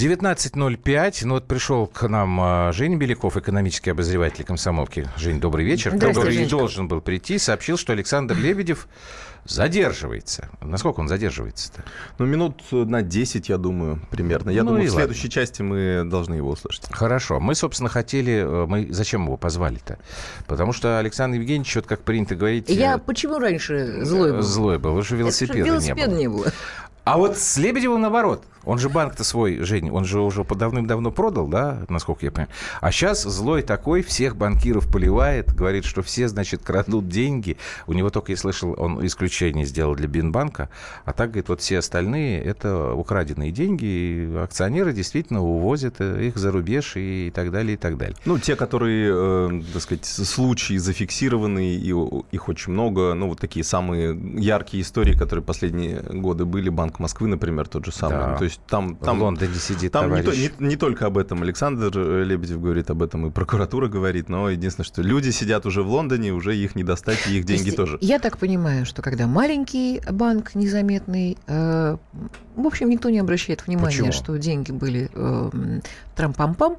19.05. Ну вот пришел к нам а, Женя Беляков, экономический обозреватель комсомолки. Жень, добрый вечер. Который Женечка. должен был прийти, сообщил, что Александр Лебедев задерживается. Насколько он задерживается-то? Ну, минут на 10, я думаю, примерно. Я ну, думаю, в следующей ладно. части мы должны его услышать. Хорошо. Мы, собственно, хотели... Э, мы зачем его позвали-то? Потому что Александр Евгеньевич, вот как принято говорить... Я э, почему раньше злой был? Злой был, что велосипеда, велосипеда не было. Не было. А вот с Лебедевым наоборот. Он же банк-то свой, Жень, он же уже давным-давно продал, да, насколько я понимаю. А сейчас злой такой, всех банкиров поливает, говорит, что все, значит, крадут деньги. У него только, я слышал, он исключение сделал для Бинбанка. А так, говорит, вот все остальные – это украденные деньги, и акционеры действительно увозят их за рубеж и так далее, и так далее. Ну, те, которые, э, так сказать, случаи зафиксированы, и их очень много, ну, вот такие самые яркие истории, которые последние годы были, Банк Москвы, например, тот же самый. Да. То есть там, там, в Лондоне сидит там не, не, не только об этом Александр Лебедев говорит об этом, и прокуратура говорит, но единственное, что люди сидят уже в Лондоне, уже их не достать, и их деньги тоже. Я так понимаю, что когда маленький банк незаметный, э, в общем, никто не обращает внимания, Почему? что деньги были э, трам-пам-пам,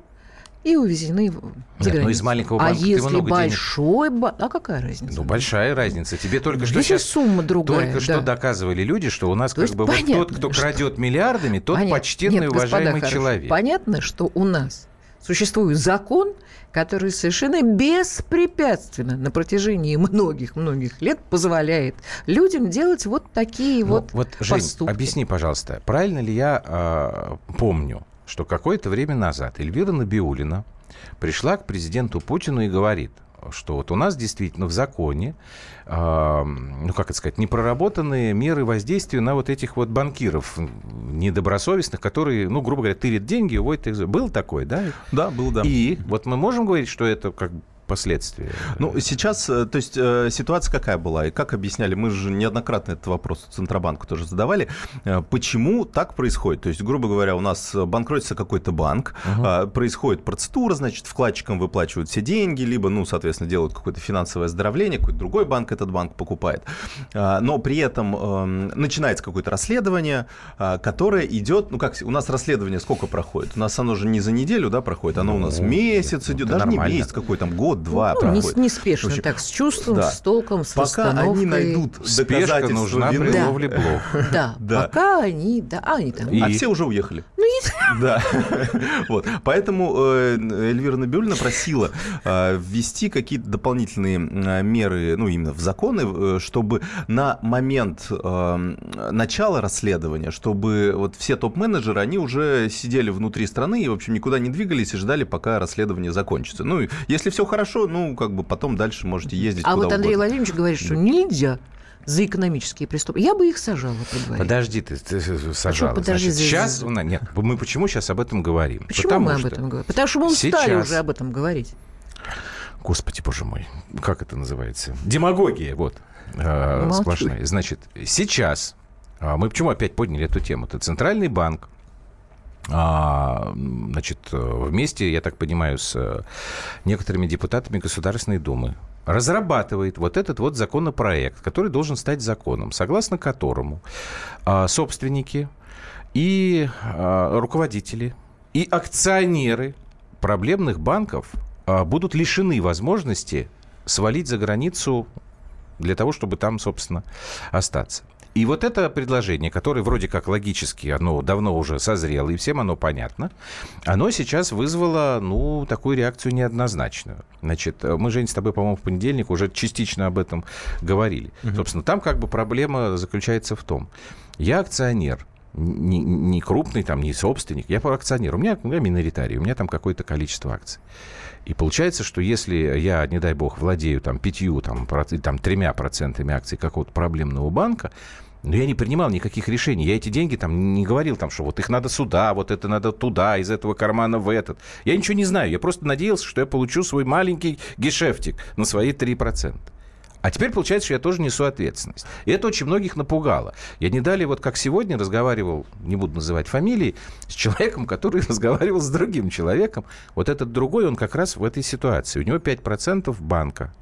и увезены за Нет, границу. Ну, из маленького банка а если большой банк, а какая разница? Ну, большая разница. Тебе только что сейчас... сумма другая. Только да. что доказывали люди, что у нас То как бы понятно, вот тот, кто что... крадет миллиардами, тот понятно. почтенный, Нет, уважаемый господа, человек. Понятно, что у нас существует закон, который совершенно беспрепятственно на протяжении многих-многих лет позволяет людям делать вот такие ну, вот, вот Жень, поступки. объясни, пожалуйста, правильно ли я э, помню, что какое-то время назад Эльвира Набиулина пришла к президенту Путину и говорит, что вот у нас действительно в законе, э, ну как это сказать, непроработанные меры воздействия на вот этих вот банкиров недобросовестных, которые, ну грубо говоря, тырят деньги, уводят их. Был такой, да? Да, был, да. И вот мы можем говорить, что это как последствия? Ну, сейчас, э, то есть э, ситуация какая была? И как объясняли, мы же неоднократно этот вопрос Центробанку тоже задавали. Э, почему так происходит? То есть, грубо говоря, у нас банкротится какой-то банк, угу. происходит процедура, значит, вкладчикам выплачивают все деньги, либо, ну, соответственно, делают какое-то финансовое оздоровление, какой-то другой банк этот банк покупает. Но при этом эм, начинается какое-то расследование, которое идет, ну, как, у нас расследование сколько проходит? У нас оно же не за неделю, да, проходит, оно у нас ну, месяц идет, даже нормально. не месяц какой там, год, два ну, проходит. Неспешно общем, так, с чувством, да. с толком, с Пока они найдут Спешка нужна вины. при да. ловле блох. Да, да, пока они, да, а они там. И... А все уже уехали. Ну, есть. Да. вот. Поэтому э, Эльвира Набиулина просила э, ввести какие-то дополнительные э, меры, ну, именно в законы, чтобы на момент начала расследования, чтобы вот все топ-менеджеры, они уже сидели внутри страны и, в общем, никуда не двигались и ждали, пока расследование закончится. Ну, если все хорошо, хорошо, ну, как бы потом дальше можете ездить А вот Андрей угодно. Владимирович говорит, что нельзя за экономические преступления. Я бы их сажала при Подожди, ты, ты сажала. Подожди, Значит, сейчас, за... нет, мы почему сейчас об этом говорим? Почему Потому мы об этом говорим? Потому что мы устали сейчас... уже об этом говорить. Господи, боже мой, как это называется? Демагогия, вот, э, сплошная. Значит, сейчас, э, мы почему опять подняли эту тему? Это Центральный банк а, значит, вместе, я так понимаю, с э, некоторыми депутатами Государственной Думы разрабатывает вот этот вот законопроект, который должен стать законом, согласно которому а, собственники и а, руководители и акционеры проблемных банков будут лишены возможности свалить за границу для того, чтобы там, собственно, остаться. И вот это предложение, которое вроде как логически, оно давно уже созрело, и всем оно понятно, оно сейчас вызвало, ну, такую реакцию неоднозначную. Значит, мы, Жень, с тобой, по-моему, в понедельник уже частично об этом говорили. Угу. Собственно, там как бы проблема заключается в том, я акционер, не, не крупный, там, не собственник, я акционер, у меня, у меня миноритарий, у меня там какое-то количество акций. И получается, что если я, не дай бог, владею там пятью, там, там тремя процентами акций какого-то проблемного банка, но я не принимал никаких решений. Я эти деньги там не говорил, там, что вот их надо сюда, вот это надо туда, из этого кармана в этот. Я ничего не знаю. Я просто надеялся, что я получу свой маленький гешефтик на свои 3%. А теперь получается, что я тоже несу ответственность. И это очень многих напугало. Я не далее, вот как сегодня, разговаривал, не буду называть фамилии, с человеком, который разговаривал с другим человеком. Вот этот другой, он как раз в этой ситуации. У него 5% банка.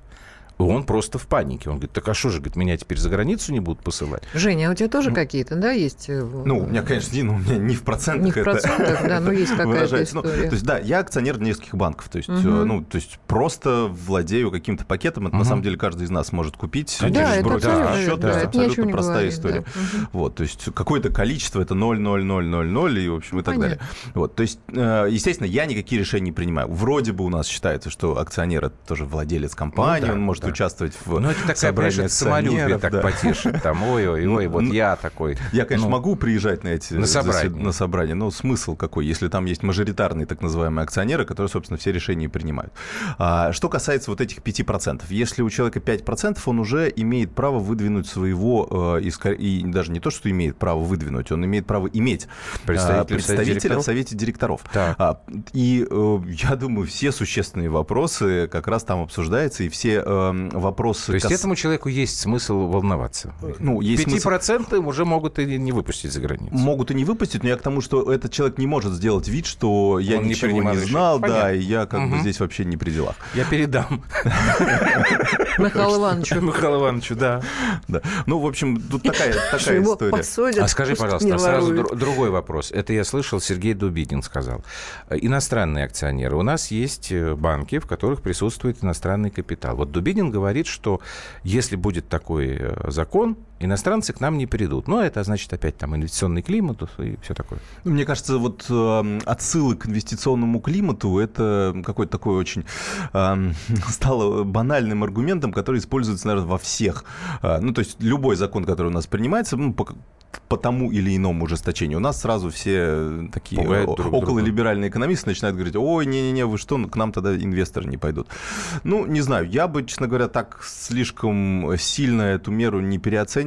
Он просто в панике. Он говорит, так а что же, говорит, меня теперь за границу не будут посылать? Женя, а у тебя тоже какие-то, да, есть? Э, ну, у меня, конечно, не, ну, у меня не в процентах Не в процентах, да, но есть какая-то ну, история. Ну, то есть, да, я акционер нескольких банков. То есть, угу. ну, то есть просто владею каким-то пакетом. Это, угу. на самом деле, каждый из нас может купить. Да, это абсолютно, счет, да, это абсолютно простая говорит, история. Да. Вот, то есть какое-то количество, это 0, 0, 0, 0, 0, и, в общем, и так Понятно. далее. Вот, то есть, э, естественно, я никакие решения не принимаю. Вроде бы у нас считается, что акционер это тоже владелец компании, ну, да, он может да. Участвовать в Ну, это такая, конечно, самолюбие так да. потешит. Там, ой-ой, ой, вот ну, я такой. Я, конечно, ну, могу приезжать на эти на собрания. на собрания, но смысл какой, если там есть мажоритарные так называемые акционеры, которые, собственно, все решения принимают. А, что касается вот этих 5%, если у человека 5%, он уже имеет право выдвинуть своего, э, и, и даже не то, что имеет право выдвинуть, он имеет право иметь представителя, представителя в совете директоров. А, и э, я думаю, все существенные вопросы как раз там обсуждаются, и все э, вопросы... То есть кас... этому человеку есть смысл волноваться? Ну, есть 5% смысл... уже могут и не выпустить за границу. Могут и не выпустить, но я к тому, что этот человек не может сделать вид, что я Он ничего не, не знал, да, и я как угу. бы здесь вообще не при делах. Я передам. Михаилу Ивановичу. Михаилу Ивановичу, да. Ну, в общем, тут такая, история. А скажи, пожалуйста, сразу другой вопрос. Это я слышал, Сергей Дубинин сказал. Иностранные акционеры. У нас есть э, банки, в которых присутствует иностранный капитал. Вот Дубинин говорит, что если будет такой э, закон, иностранцы к нам не придут. Но это значит опять там инвестиционный климат и все такое. Мне кажется, вот э, отсылы к инвестиционному климату это какой-то такой очень э, стало банальным аргументом, который используется, наверное, во всех. Э, ну, то есть любой закон, который у нас принимается, ну, по, по тому или иному ужесточению. У нас сразу все такие окололиберальные экономисты начинают говорить, ой, не-не-не, вы что, к нам тогда инвесторы не пойдут. Ну, не знаю, я бы, честно говоря, так слишком сильно эту меру не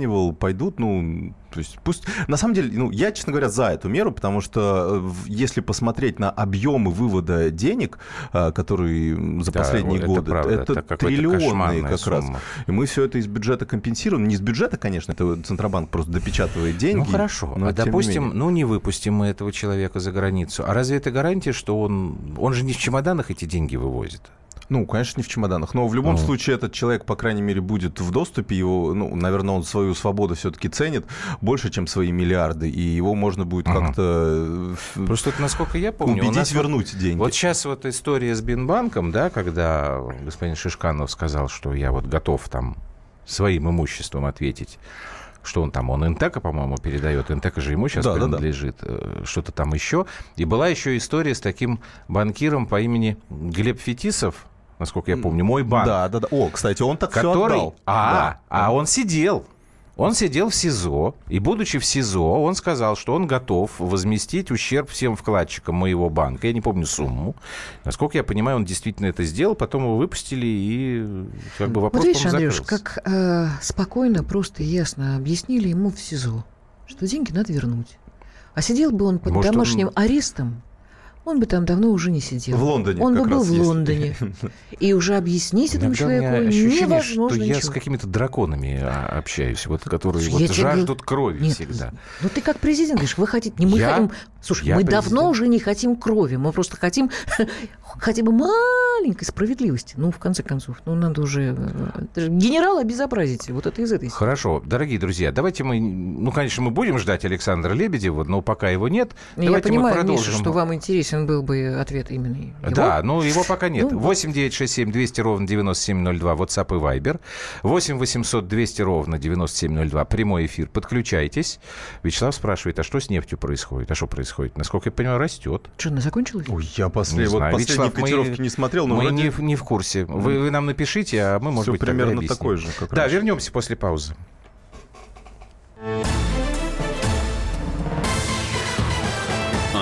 переоценивал. Пойдут, ну, то есть пусть... На самом деле, ну, я, честно говоря, за эту меру, потому что э, если посмотреть на объемы вывода денег, э, которые за да, последние это годы, правда, это, это триллионные как сумма. раз. И мы все это из бюджета компенсируем. Не из бюджета, конечно, это Центробанк просто допечатывает деньги. Ну, хорошо. Но, а допустим, ну, не выпустим мы этого человека за границу. А разве это гарантия, что он... Он же не в чемоданах эти деньги вывозит? Ну, конечно, не в чемоданах. Но в любом mm. случае этот человек, по крайней мере, будет в доступе. Его, ну, наверное, он свою свободу все-таки ценит больше, чем свои миллиарды. И его можно будет mm. как-то... Э, Просто это, насколько я помню... Убедить нас вернуть вот, деньги. Вот сейчас вот история с Бинбанком, да, когда господин Шишканов сказал, что я вот готов там своим имуществом ответить что он там, он Интека, по-моему, передает. Интека же ему сейчас да, принадлежит. Да, да. Э, что-то там еще. И была еще история с таким банкиром по имени Глеб Фетисов, насколько я помню, мой банк. Да, да, да. О, кстати, он так который... все отдал. А, да. а он сидел. Он сидел в СИЗО, и, будучи в СИЗО, он сказал, что он готов возместить ущерб всем вкладчикам моего банка. Я не помню сумму. Насколько я понимаю, он действительно это сделал, потом его выпустили, и как бы вопрос, вот видишь, Андрюш, как э, спокойно, просто и ясно объяснили ему в СИЗО, что деньги надо вернуть. А сидел бы он под Может, домашним он... арестом, он бы там давно уже не сидел. В Лондоне. Он бы был в Лондоне. И уже объяснить этому человеку невозможно что я с какими-то драконами а, общаюсь, вот которые вот жаждут крови всегда. Ну ты как президент говоришь, вы хотите, не мы хотим. Слушай, мы давно уже не хотим крови, мы просто хотим хотя бы маленькой справедливости. Ну, в конце концов, ну надо уже э, генерала обезобразить. Вот это из этой. Хорошо, дорогие друзья, давайте мы, ну, конечно, мы будем ждать Александра Лебедева, но пока его нет, я понимаю, Миша, что вам интересен интересен был бы ответ именно его. Да, ну его пока нет. Ну, 8 9 6 7 200 ровно 9702, WhatsApp и Viber. 8 800 200 ровно 9702, прямой эфир. Подключайтесь. Вячеслав спрашивает, а что с нефтью происходит? А что происходит? Насколько я понимаю, растет. Что, она закончилась? Ой, я после, вот последние Вячеслав, котировки мы, не смотрел, но мы вроде... не, не в курсе. Вы, вы нам напишите, а мы, может Все быть, примерно такой же. Как да, раньше. вернемся после паузы.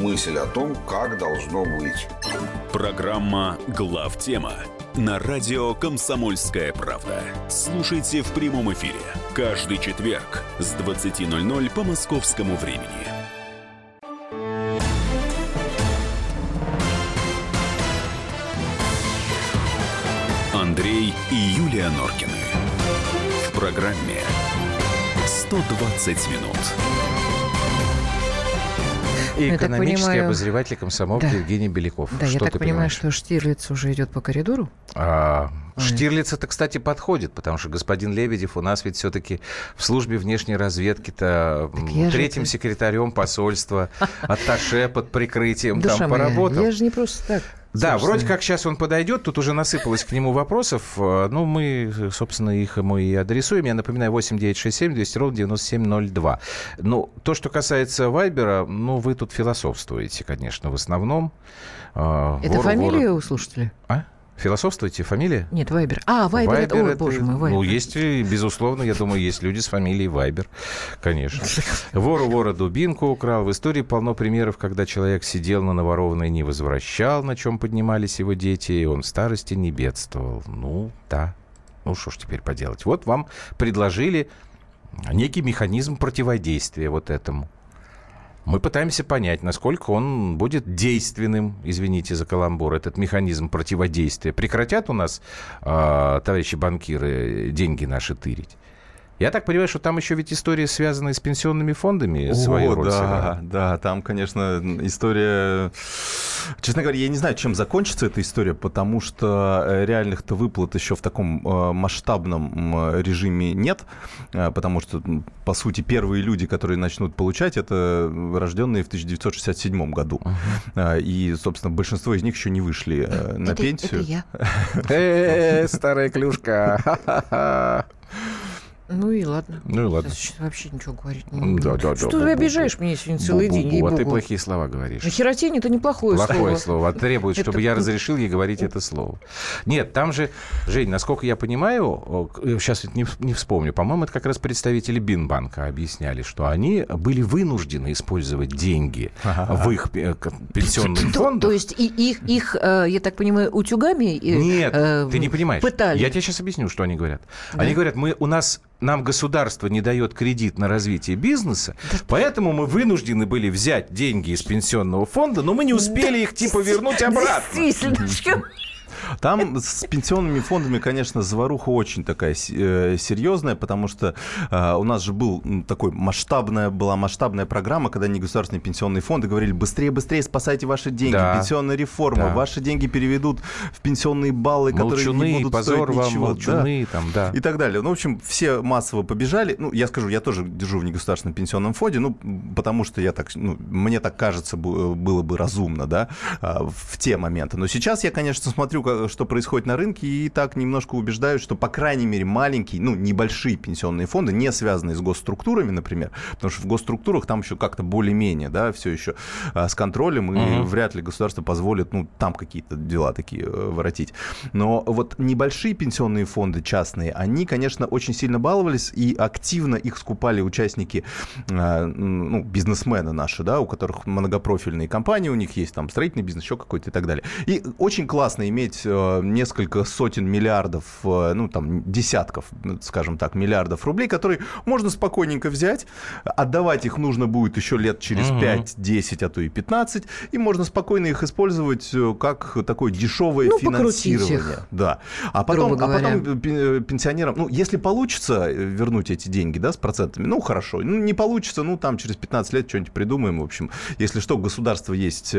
мысль о том, как должно быть. Программа «Главтема» на радио «Комсомольская правда». Слушайте в прямом эфире каждый четверг с 20.00 по московскому времени. Андрей и Юлия Норкины. В программе «120 минут». И Я так экономический понимаю- обозреватель комсомолки Да. Евгений Беляков. Да, я Что так ты понимаю, понимаешь? что Штирлиц уже идет по коридору. А, Ой. Штирлиц это, кстати, подходит, потому что господин Лебедев у нас ведь все-таки в службе внешней разведки-то Так я же третьим это- секретарем посольства, атташе под прикрытием там поработал. я же не просто так. Да, собственно. вроде как сейчас он подойдет, тут уже насыпалось к нему вопросов. Э, Ну, мы, собственно, их ему и адресуем. Я напоминаю, 8967 200 ровно 9702. Ну, то, что касается Вайбера, ну, вы тут философствуете, конечно, в основном. Э, Это вору- фамилия вору- у слушателя? А? Философствуете? Фамилия? Нет, Вайбер. А, Вайбер, это... Ой, Вайбер боже мой, Вайбер. Ну, есть, безусловно, я думаю, есть люди с фамилией Вайбер, конечно. Вор у вора дубинку украл. В истории полно примеров, когда человек сидел на наворованное и не возвращал, на чем поднимались его дети, и он в старости не бедствовал. Ну, да. Ну, что ж теперь поделать? Вот вам предложили некий механизм противодействия вот этому. Мы пытаемся понять, насколько он будет действенным, извините за каламбур, этот механизм противодействия. Прекратят у нас, э, товарищи банкиры, деньги наши тырить? Я так понимаю, что там еще ведь история, связанная с пенсионными фондами, свою О, роль да, сыграла. да, там, конечно, история... Честно говоря, я не знаю, чем закончится эта история, потому что э, реальных-то выплат еще в таком э, масштабном режиме нет, э, потому что, по сути, первые люди, которые начнут получать, это рожденные в 1967 году. И, собственно, большинство из них еще не вышли на Это- пенсию. Это я. Э, старая клюшка. Ну и ладно. Ну и ладно. Сейчас вообще ничего говорить не буду. да, да, да, Что бу-бу-бу. ты обижаешь меня сегодня целый день, Бу-бу-бу, А ты плохие слова говоришь. На херотине это неплохое Плохое слово. слово. А Требует, Это чтобы я разрешил ей говорить это слово. Нет, там же, Жень, насколько я понимаю, сейчас не, вс- не вспомню, по-моему, это как раз представители Бинбанка объясняли, что они были вынуждены использовать деньги в их пе- к- пенсионным То, фондах. то есть и их, их, э, я так понимаю, утюгами э, Нет, э, ты не понимаешь. пытали. Я тебе сейчас объясню, что они говорят. Да? Они говорят, мы, у нас, нам государство не дает кредит на развитие бизнеса, поэтому мы вынуждены были взять деньги из пенсионного фонда, но мы не успели их типа вернуть обратно. Там с пенсионными фондами, конечно, заваруха очень такая э, серьезная, потому что э, у нас же был такой масштабная, была масштабная программа, когда негосударственные пенсионные фонды говорили, быстрее, быстрее спасайте ваши деньги, Да. пенсионная реформа, Да. ваши деньги переведут в пенсионные баллы, которые не Молчуны, будут позор стоить вам, ничего. Да. молчуны, там, да. И так далее. Ну, в общем, все массово побежали. Ну, я скажу, я тоже держу в негосударственном пенсионном фонде, ну, потому что я так, ну, мне так кажется, бу- было бы разумно, да, в те моменты. Но сейчас я, конечно, смотрю, что происходит на рынке, и так немножко убеждаюсь, что, по крайней мере, маленькие, ну, небольшие пенсионные фонды, не связанные с госструктурами, например, потому что в госструктурах там еще как-то более-менее, да, все еще а, с контролем, и Мгм. вряд ли государство позволит, ну, там какие-то дела такие э, воротить. Но вот небольшие пенсионные фонды частные, они, конечно, очень сильно баловались, и активно их скупали участники, э, ну, бизнесмены наши, да, у которых многопрофильные компании, у них есть там строительный бизнес, еще какой-то и так далее. И очень классно иметь э, несколько сотен миллиардов, э, ну, там, десятков, ну, скажем так, миллиардов рублей, которые можно спокойненько взять, отдавать их нужно будет еще лет через Мгм. 5, 10, а то и 15, и можно спокойно их использовать э, как такое дешевое Ну, финансирование. их, Да. А потом, а потом пенсионерам, ну, если получится вернуть эти деньги, да, с процентами, ну, хорошо. Ну, не получится, ну, там через 15 лет что-нибудь придумаем. В общем, если что, у государства есть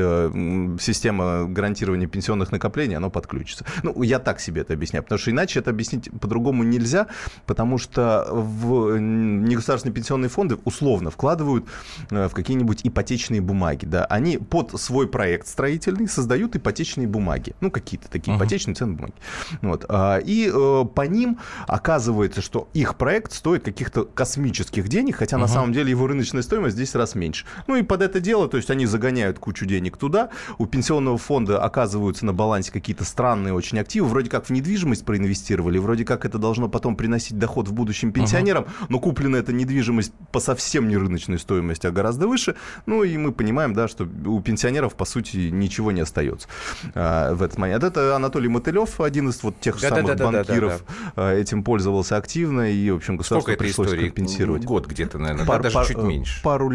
система гарантирования пенсионных накоплений, оно подключится. Ну, я так себе это объясняю, потому что иначе это объяснить по-другому нельзя, потому что в негосударственные пенсионные фонды условно вкладывают э, в какие-нибудь ипотечные бумаги, да, они под свой проект строительный создают ипотечные бумаги, ну, какие-то такие Мгм. ипотечные ценные бумаги. Вот. а, И э, по ним оказывается, что их проект стоит каких-то космических денег, хотя на Мгм. самом деле его рыночная стоимость в 10 раз меньше. Ну и под это дело, то есть они загоняют кучу денег туда, у пенсионного фонда оказываются на балансе какие-то странные очень активы. Вроде как в недвижимость проинвестировали, вроде как это должно потом приносить доход в будущем пенсионерам, uh-huh. но куплена эта недвижимость по совсем не рыночной стоимости, а гораздо выше. Ну и мы понимаем, да, что у пенсионеров, по сути, ничего не остается а, в этот момент. Это Анатолий Мотылев, один из вот тех да, самых да, да, банкиров, да, да, да. этим пользовался активно, и, в общем, государство Сколько пришлось истории? компенсировать. Год где-то, наверное, пар, даже пар, чуть меньше. Пару,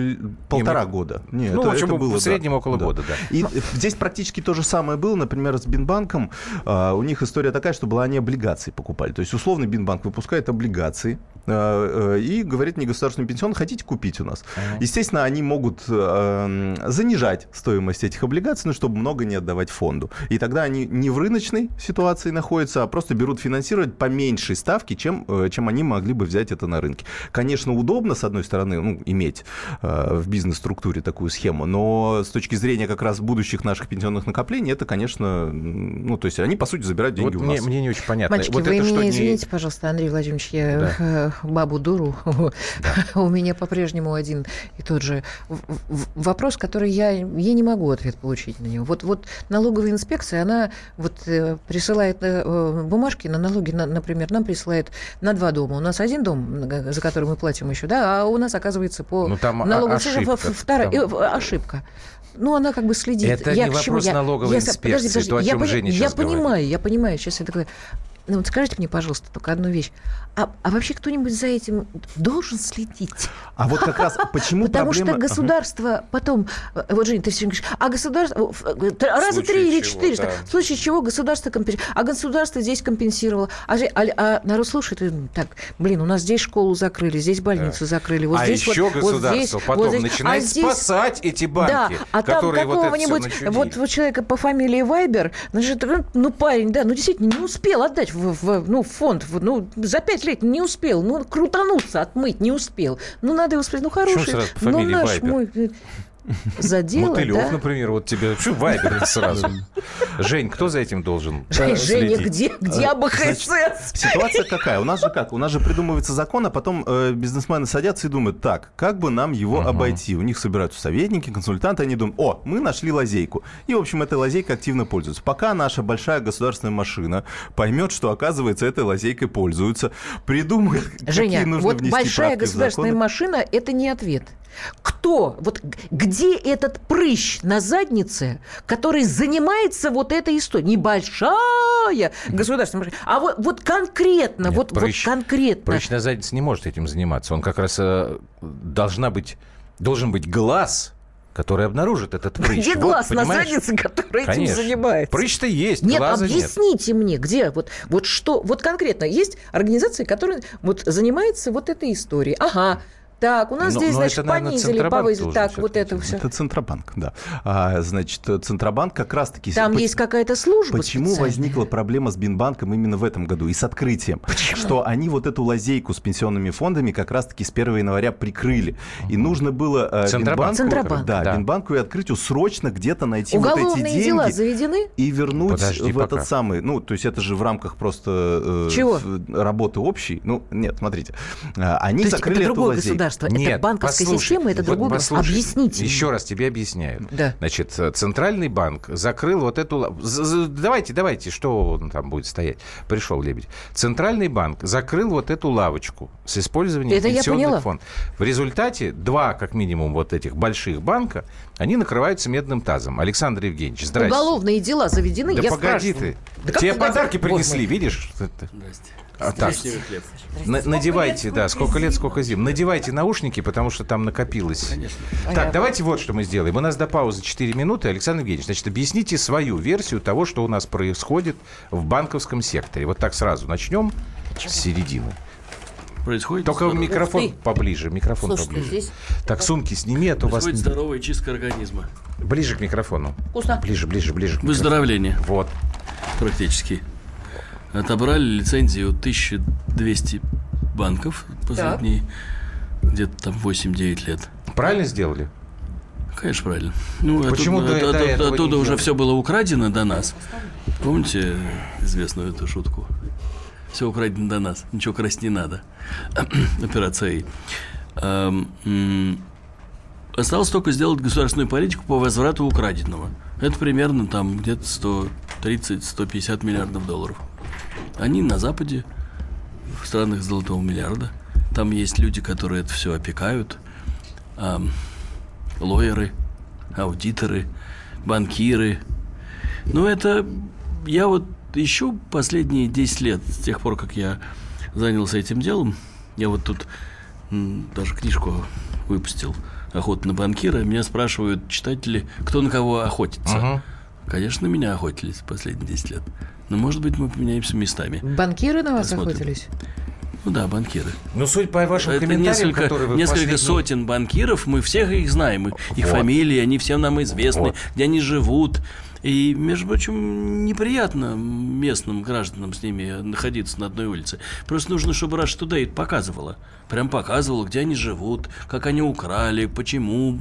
полтора мы... года. Нет, ну, это, в общем, это было, в среднем да, около да. года, да. И здесь практически то же самое было, например, с Бинбанком. А, у них история такая, что была они облигации покупали. То есть, условно, Бинбанк выпускает облигации, а, э, и говорит негосударственный пенсион, хотите купить у нас? Uh-huh. Естественно, они могут э, занижать стоимость этих облигаций, ну, чтобы много не отдавать фонду. И тогда они не в рыночной ситуации находятся, а просто берут финансировать по меньшей ставке, чем, э, чем они могли бы взять это на рынке. Конечно, удобно, с одной стороны, ну, иметь э, в бизнес-структуре такую схему, но с точки зрения как раз будущих наших пенсионных накоплений, это, конечно, ну, то есть они, по сути, забирают деньги вот у мне, нас. Мне не очень понятно. Мальчики, вот вы это меня что извините, не... пожалуйста, Андрей Владимирович, я да. Э, бабу дуру. Да. У меня по-прежнему один и тот же вопрос, который я, я не могу ответ получить на него. Вот, вот налоговая инспекция, она вот э, присылает э, бумажки на налоги, на, например, нам присылает на два дома. У нас один дом, за который мы платим еще, да, а у нас, оказывается, по ну, там налоговой ошибка, вторая там... ошибка. Ну, она как бы следит. Это я не вопрос я, налоговой я, инспекции, подожди, подожди, то, о чем я, Женя Я понимаю, говорит. я понимаю. Сейчас я такой, ну вот скажите мне, пожалуйста, только одну вещь. А, а вообще кто-нибудь за этим должен следить? А вот как раз почему Потому проблема... что государство потом... Э, вот, Женя, ты все говоришь, а государство... Э, раза три или четыре. Да. В случае чего государство компенсировало. А государство здесь компенсировало. А, а, а народ слушает, и, так, блин, у нас здесь школу закрыли, здесь больницу да. закрыли. Вот а здесь еще вот, государство вот здесь, потом вот здесь, начинает а здесь... спасать эти банки, да, а которые там какого-нибудь, вот, вот, вот человека по фамилии Вайбер, значит, ну, парень, да, ну, действительно, не успел отдать в, в, ну, фонд, ну, за пять лет не успел, ну, крутануться, отмыть не успел. Ну, надо его спросить, ну, хороший, ну, наш Вайбер? мой задела, Мотылев, да? например, вот тебе вообще вайбер сразу. Жень, кто за этим должен Жень, Женя, где, где АБХС? Ситуация какая? У нас же как? У нас же придумывается закон, а потом э, бизнесмены садятся и думают, так, как бы нам его uh-huh. обойти? У них собираются советники, консультанты, они думают, о, мы нашли лазейку. И, в общем, этой лазейкой активно пользуются. Пока наша большая государственная машина поймет, что, оказывается, этой лазейкой пользуются, придумает, Женя, какие нужно вот большая государственная машина – это не ответ. Кто? Вот где этот прыщ на заднице, который занимается вот этой историей? Небольшая государственная а вот, вот конкретно, Нет, вот, прыщ, вот конкретно. Прыщ на заднице не может этим заниматься. Он как раз э, должна быть, должен быть глаз который обнаружит этот прыщ. Где вот, глаз понимаешь? на заднице, который Конечно. этим занимается? Прыщ-то есть, нет, объясните нет. мне, где, вот, вот что, вот конкретно есть организация, которая вот занимается вот этой историей. Ага, так, у нас но, здесь, но значит, это, наверное, понизили, повысили. Так, вот это все. Это Центробанк, да. А, значит, Центробанк как раз-таки... Там по... есть какая-то служба Почему возникла проблема с Бинбанком именно в этом году и с открытием? Почему? Что они вот эту лазейку с пенсионными фондами как раз-таки с 1 января прикрыли. И нужно было э, Центробанк. Бинбанку, Центробанк. Да, да, Бинбанку и открытию срочно где-то найти Уголовные вот эти деньги. дела заведены? И вернуть Подожди в пока. этот самый... Ну, то есть это же в рамках просто... Э, Чего? Работы общей. Ну, нет, смотрите. А, они то закрыли эту лазейку. Государство. Нет, это банк банковской послушай, системы, это другой вот Объясните. Еще раз тебе объясняю. Да. Значит, Центральный банк закрыл вот эту... Давайте, давайте, что он там будет стоять? Пришел Лебедь. Центральный банк закрыл вот эту лавочку с использованием это пенсионных фондов. В результате два, как минимум, вот этих больших банка, они накрываются медным тазом. Александр Евгеньевич, здрасте. Уголовные дела заведены, да я погоди спрашиваю. ты. Да Тебе подарки принесли, вот видишь? Здрасте. А, так. На, надевайте, да, сколько лет, сколько зим. Надевайте наушники, потому что там накопилось. Конечно. Так, давайте вот что мы сделаем. У нас до паузы 4 минуты. Александр Евгеньевич, значит, объясните свою версию того, что у нас происходит в банковском секторе. Вот так сразу начнем с середины. Происходит Только здоровый... микрофон поближе, микрофон Слушайте, поближе. Здесь... Так, сумки сними, а то вас... здоровая чистка организма. Ближе к микрофону. Вкусно. Ближе, ближе, ближе. Выздоровление. Вот. Практически отобрали лицензию 1200 банков последние где-то там 8-9 лет. Правильно сделали? Конечно, правильно. Ну, Почему оттуда, до, от, до оттуда уже все было украдено до нас. Помните известную эту шутку? Все украдено до нас, ничего красть не надо. Операция Осталось только сделать государственную политику по возврату украденного. Это примерно там где-то 100 130-150 миллиардов долларов. Они на Западе, в странах золотого миллиарда. Там есть люди, которые это все опекают. А, лоеры, аудиторы, банкиры. Но это я вот ищу последние 10 лет, с тех пор, как я занялся этим делом. Я вот тут даже книжку выпустил «Охота на банкира». Меня спрашивают читатели, кто на кого охотится. Угу. Конечно, меня охотились последние 10 лет. Но, может быть, мы поменяемся местами. Банкиры на вас Посмотрим. охотились? Ну да, банкиры. Ну, суть по вашим Это комментариям, несколько, которые вы Несколько последние... сотен банкиров, мы всех их знаем. Их вот. фамилии, они всем нам известны, вот. где они живут. И, между прочим, неприятно местным гражданам с ними находиться на одной улице. Просто нужно, чтобы Rush Today показывала. Прям показывала, где они живут, как они украли, почему.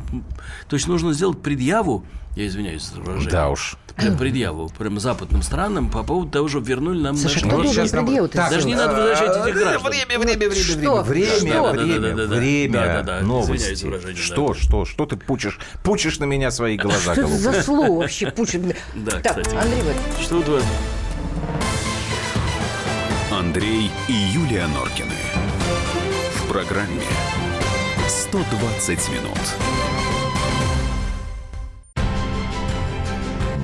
То есть нужно сделать предъяву я извиняюсь за выражение. Да уж. Прям предъяву, прям западным странам по поводу того, что вернули нам Слушай, наши гроши. предъяву Даже не надо возвращать этих граждан. Время, время, время, что? время, что? время, время, время, да, да, да, новости. Что, что, что ты пучишь, пучишь на меня свои глаза, Что это за слово вообще пучишь? Да, кстати. Андрей Что тут? Андрей и Юлия Норкины. В программе 120 минут.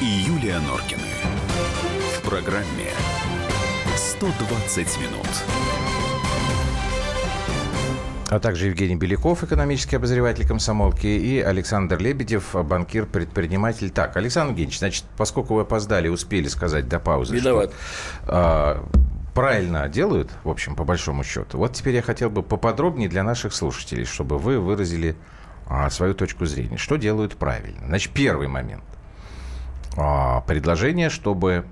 И Юлия Норкины. В программе 120 минут. А также Евгений Беляков, экономический обозреватель комсомолки, и Александр Лебедев, банкир, предприниматель. Так, Александр Евгеньевич, значит, поскольку вы опоздали, успели сказать до паузы. Виноват. Что, а, правильно делают, в общем, по большому счету. Вот теперь я хотел бы поподробнее для наших слушателей, чтобы вы выразили а, свою точку зрения. Что делают правильно? Значит, первый момент – предложение, чтобы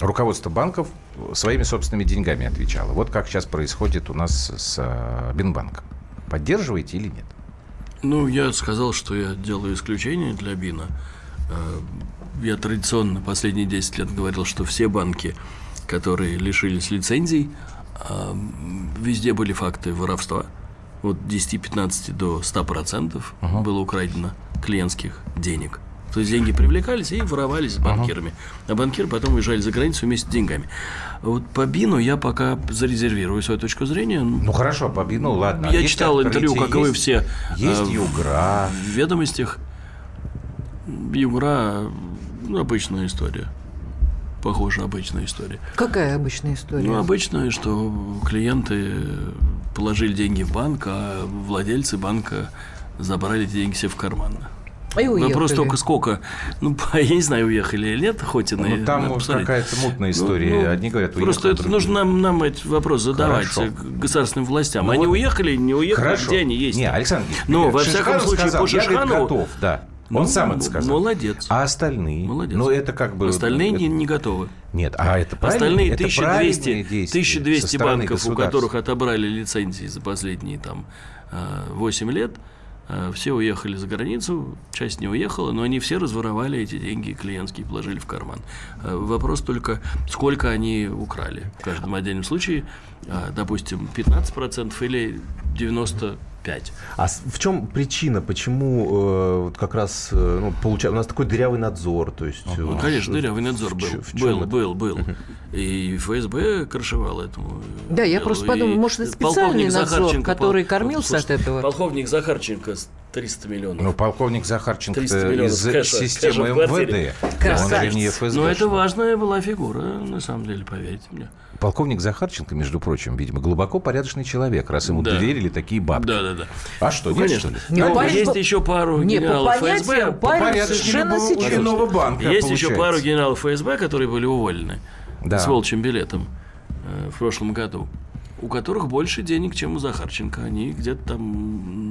руководство банков своими собственными деньгами отвечало. Вот как сейчас происходит у нас с а, Бинбанком. Поддерживаете или нет? Ну, я сказал, что я делаю исключение для Бина. А, я традиционно последние 10 лет говорил, что все банки, которые лишились лицензий, везде были факты воровства. Вот 10-15 до 100% угу. было украдено клиентских денег. То есть деньги привлекались и воровались с банкирами. Uh-huh. А банкиры потом уезжали за границу вместе с деньгами. Вот по Бину я пока зарезервирую свою точку зрения. Ну хорошо, по Бину, ладно. Я есть читал интервью, как есть, вы все. Есть э, Югра. В ведомостях. Югра ну, обычная история. Похоже, обычная история. Какая обычная история? Ну, обычная, что клиенты положили деньги в банк, а владельцы банка забрали эти деньги себе в карман. И уехали. Вопрос только сколько. Ну, я не знаю, уехали или нет, хоть и на Ну, там какая-то мутная история. Ну, ну, Одни говорят, уехали. Просто это нужно нам, нам этот вопрос задавать Хорошо. государственным властям. Ну, они вот... уехали, не уехали, Хорошо. где они есть? Не, Александр Но, во всяком случае, сказал, по Шишханову... Я готов, да. Он ну, сам это сказал. Молодец. А остальные? Молодец. Ну, это как бы... Остальные это... не, не готовы. Нет, а это Остальные это 1200, 1200 банков, у которых отобрали лицензии за последние там 8 лет, Э, все уехали за границу, часть не уехала, но они все разворовали эти деньги клиентские, положили в карман. Э, вопрос только, сколько они украли. В каждом отдельном случае, э, допустим, 15% или 90%. 5. А в чем причина, почему э, вот как раз э, ну, получается, у нас такой дырявый надзор, то есть... Ну, конечно, дырявый надзор был, в, в был, это? был, был. И ФСБ крышевал этому. Да, я просто подумал, может, это специальный надзор, который кормился от этого. Полковник Захарченко 300 миллионов. Ну, полковник Захарченко из кэша, системы кэша МВД. Он же не ФСБ. Но это важная была фигура, на самом деле, поверьте мне. Полковник Захарченко, между прочим, видимо, глубоко порядочный человек, раз ему да. доверили такие бабки. Да, да, да. А что, конечно. Нет, ну, есть еще пару не, генералов по ФСБ. По совершенно любого банка, Есть получается. еще пару генералов ФСБ, которые были уволены да. с волчьим билетом э, в прошлом году у которых больше денег, чем у Захарченко. Они где-то там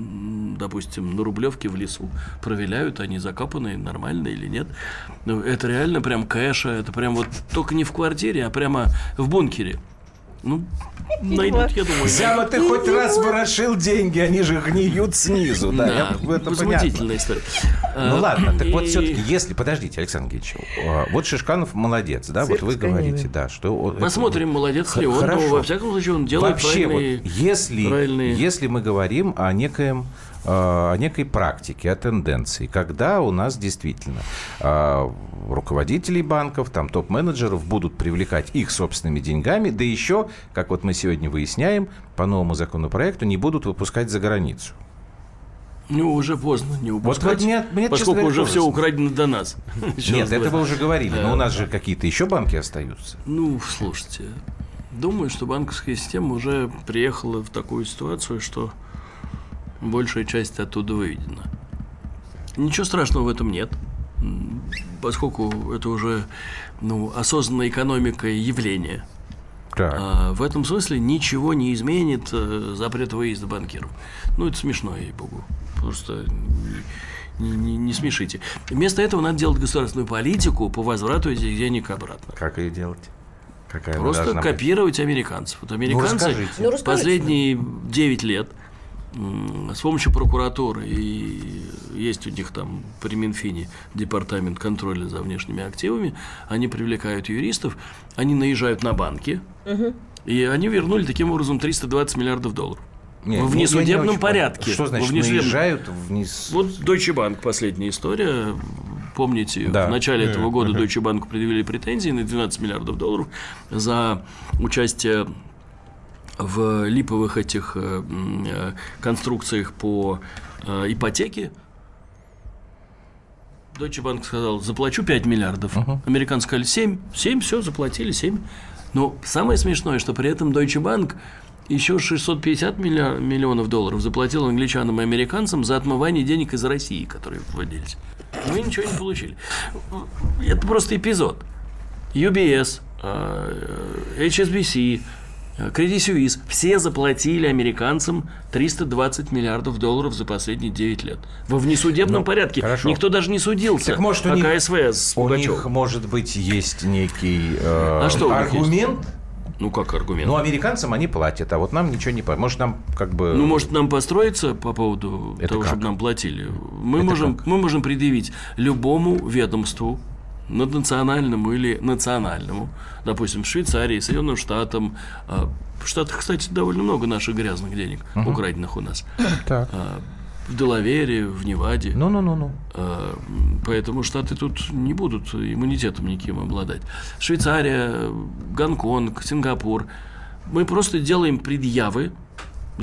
допустим, на Рублевке в лесу. Проверяют, они закопаны, нормально или нет. Ну, это реально прям кэша, это прям вот только не в квартире, а прямо в бункере. Ну, найдут, я думаю. Зяма, ты хоть раз ворошил деньги, они же гниют снизу. Да, я- это возмутительная понятно. история. Ну А, ладно, так вот все-таки, если, подождите, Александр Геевич, а, вот Шишканов молодец, да, вот вы говорите, да, что... Посмотрим, молодец ли он, хорошо. но во всяком случае он делает Вообще, правильные... вот, если, мы говорим о некоем о некой практике, о тенденции, когда у нас действительно э, руководителей банков, там топ-менеджеров будут привлекать их собственными деньгами, да еще, как вот мы сегодня выясняем, по новому законопроекту не будут выпускать за границу. Ну, уже поздно не упускать, вот мне- мне, поскольку говоря, уже тоже все украдено до нас. Нет, это вы уже говорили, но у нас же какие-то еще банки остаются. Ну, слушайте, думаю, что банковская система уже приехала в такую ситуацию, что большая часть оттуда выведена. Ничего страшного в этом нет, поскольку это уже ну, осознанная экономика и явление. Так. А в этом смысле ничего не изменит э, запрет выезда банкиров. Ну, это смешно, ей-богу. Просто не, не- не смешите. Вместо этого надо делать государственную политику по возврату этих денег обратно. Как ее делать? Какая Просто должна быть? копировать американцев. Вот американцы расскажите. Ну, расскажите. последние 9 лет с помощью прокуратуры и есть у них там при Минфине департамент контроля за внешними активами, они привлекают юристов, они наезжают на банки, и они вернули таким образом 320 миллиардов долларов. Не, в я не очень порядке. Что значит внесудебном- наезжают вниз? Вот Deutsche Bank последняя история. Помните, Да. в начале этого года Deutsche Bank предъявили претензии на 12 миллиардов долларов за участие в липовых этих э, э, конструкциях по э, ипотеке. Deutsche Bank сказал, заплачу 5 миллиардов. Американцы сказали 7. 7, все, заплатили 7. Но самое смешное, что при этом Deutsche Bank еще 650 милля- миллионов долларов заплатил англичанам и американцам за отмывание денег из России, которые вводились. Мы ничего не получили. Это просто эпизод. UBS, HSBC, Credit Suisse, все заплатили американцам 320 миллиардов долларов за последние 9 лет. Во внесудебном порядке. хорошо. Никто даже не судился. Так может у а них, КСВ с у Пугачевым. них, может быть, есть некий э, А что аргумент? Ну, как аргумент? Ну, американцам они платят, а вот нам ничего не платят. Может, нам как бы... Ну, может, нам построиться по поводу Это того, как? чтобы нам платили? Мы Это можем, как? мы можем предъявить любому ведомству, наднациональному или национальному, допустим, Швейцарии, Соединенным Штатам. а, В Штатах, кстати, довольно много наших грязных денег, украденных у нас. Так. А, В Делавере, в Неваде. Ну-ну-ну-ну. А, м, Поэтому Штаты тут не будут иммунитетом никаким обладать. Швейцария, Гонконг, Сингапур. Мы просто делаем предъявы.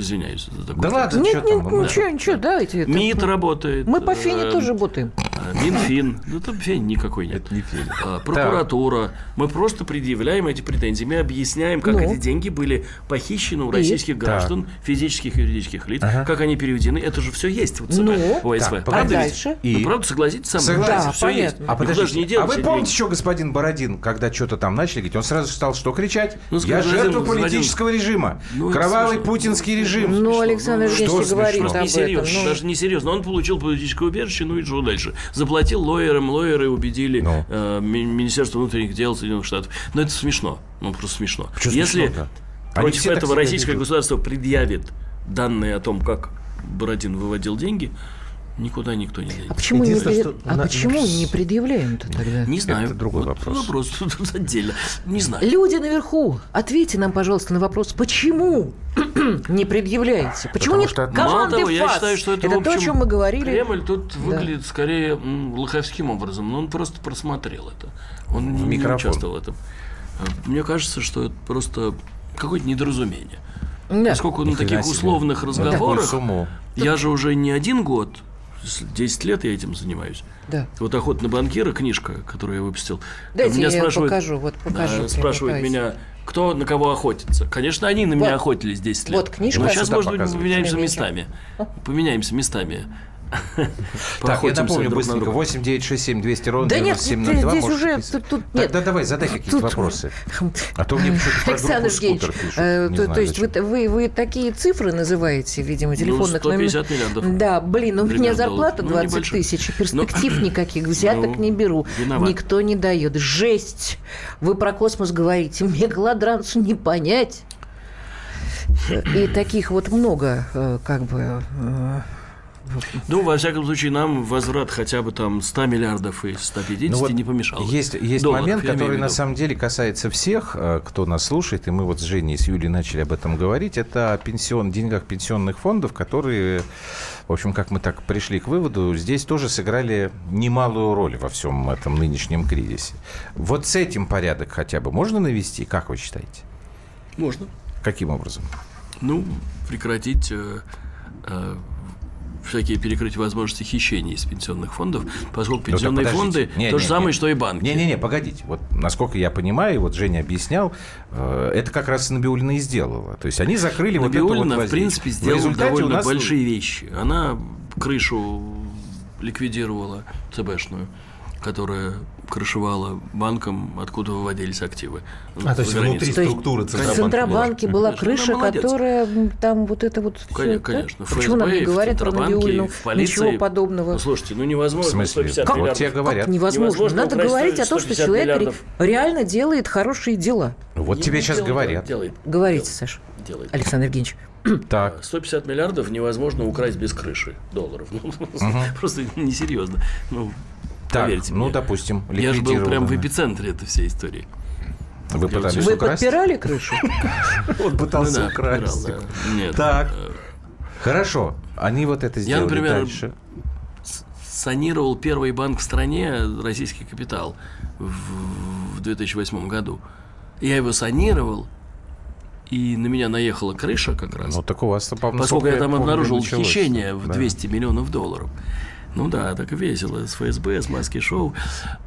Извиняюсь за такое. Да ладно, Нет, что нет, там? ничего, ничего, давайте. это- МИД работает. Мы по Фине э, тоже работаем. а, Минфин. Да там Фин никакой нет. Это не фильм. А, Прокуратура. Мы просто предъявляем эти претензии. Мы объясняем, как Ну. эти деньги были похищены у российских граждан, физических и юридических лиц, как они переведены. Это же все есть в ЦБ, Ну. ОСВ. Так, Правда а дальше? И? Ну, правда, согласитесь со мной? Согласен. Да, все есть. А, подождите, а вы помните, что господин Бородин, когда что-то там начали говорить, он сразу стал что кричать? Ну, Я жертва политического режима. Ну, Кровавый путинский режим. Ну, Александр Что Евгеньевич смешно? говорит об несерьезно, этом. ну. даже несерьезно. Он получил политическое убежище, ну и что дальше? Заплатил лоерам, лоеры убедили Ну. э, Ми- Министерство внутренних дел Соединенных Штатов. Но это смешно. Ну, просто смешно. Чё Если смешно-то? Они против этого российское ведут. государство предъявит данные о том, как Бородин выводил деньги, никуда никто не А денет. почему, не, Единственное, пред- что а на- почему не предъявляем-то тогда? Не знаю. Это другой Вот вопрос. Вопрос тут отдельно. Не знаю. Люди наверху, ответьте нам, пожалуйста, на вопрос, почему не предъявляете? Почему Потому нет что это- Мало команды того, я считаю, что это, в то, о общем, чем мы говорили. Кремль тут выглядит скорее лоховским образом, но он просто просмотрел это. Он не микрофон. участвовал в этом. А, Мне кажется, что это просто какое-то недоразумение. Да. Поскольку на хрена таких себе. условных такую разговорах сумму. я же уже не один год, 10 лет я этим занимаюсь. Да. Вот «Охота на банкира» книжка, которую я выпустил. Дайте Меня я спрашивают- покажу, вот да, покажу. спрашивают меня, кто на кого охотится. Конечно, они на меня Вот. охотились 10 лет. Вот книжка. Но сейчас, может быть, мы поменяемся местами. Поменяемся местами. Так, я напомню быстренько. 8 9 6 7 200 ровно Да нет, здесь уже... Тут, нет. Да, давай, задай какие-то вопросы. А то мне почему-то Александр Евгеньевич, э, то, есть вы, вы, такие цифры называете, видимо, ну, телефонных ну, 150 миллиардов. Да, блин, у меня зарплата 20 ну, тысяч, перспектив ну, никаких, взяток ну, не беру. Никто не дает. Жесть! Вы про космос говорите, мегалодрансу не понять. И таких вот много, э, как бы, э, ну, во всяком случае, нам возврат хотя бы там 100 миллиардов и 150 ну, вот не помешал. Есть, есть Долларов, момент, который на самом деле касается всех, э, кто нас слушает, и мы вот с Женей и с Юлей начали об этом говорить, это о пенсион, деньгах пенсионных фондов, которые, в общем, как мы так пришли к выводу, здесь тоже сыграли немалую роль во всем этом нынешнем кризисе. Вот с этим порядок хотя бы можно навести, как вы считаете? Можно. Каким образом? Ну, прекратить э, э, всякие перекрыть возможности хищений из пенсионных фондов, поскольку ну, пенсионные ну, фонды не, то не, же самое, не. что и банки. Не-не-не, погодите. Вот насколько я понимаю, вот Женя объяснял, э, это как раз Набиулина и сделала. То есть они закрыли Набиулина, вот это вот в принципе, сделала довольно нас... большие вещи. Она крышу ликвидировала ЦБшную, которая крышевала банком, откуда выводились активы. А, то есть внутри структуры Центробанка? В Центробанке была крыша, которая там вот это вот все, Конечно. Да? Почему нам не говорят про Набиулину? Ничего подобного. Ну, слушайте, ну невозможно. В смысле? Как, вот тебе говорят. Как невозможно? невозможно Надо говорить о том, что человек миллиардов. реально делает хорошие дела. Вот не тебе сейчас делает, говорят. Делает. Говорите, делает. Саша. Делает. Александр Евгеньевич. Так. 150 миллиардов невозможно украсть без крыши долларов. Угу. Просто несерьезно. Ну, так, Поверьте ну, мне. допустим, Я же был прям в эпицентре этой всей истории. Вы пытались Вы украсть? подпирали крышу? Он пытался ну украсть. Нет. Так. Э, Хорошо. Они вот это сделали Я, например, санировал первый банк в стране, российский капитал, в 2008 году. Я его санировал, и на меня наехала крыша как раз. Ну, так у вас, Поскольку я там обнаружил хищение в 200 миллионов долларов. Ну да, так весело, с ФСБ, с маски-шоу.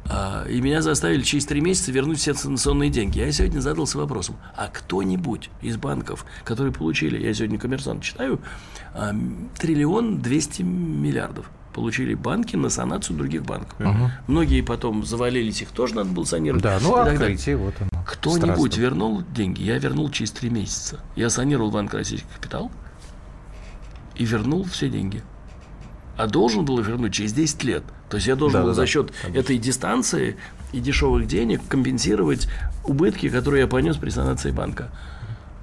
А, и меня заставили через три месяца вернуть все санкционные деньги. Я сегодня задался вопросом, а кто-нибудь из банков, которые получили, я сегодня коммерсант читаю, а, триллион двести миллиардов получили банки на санацию других банков. Угу. Многие потом завалились, их тоже надо было санировать. Да, ну открытие, вот оно. Кто-нибудь вернул деньги? Я вернул через три месяца. Я санировал банк «Российский капитал» и вернул все деньги а должен был вернуть через 10 лет. То есть я должен да, был да, за счет да, этой дистанции и дешевых денег компенсировать убытки, которые я понес при санации банка.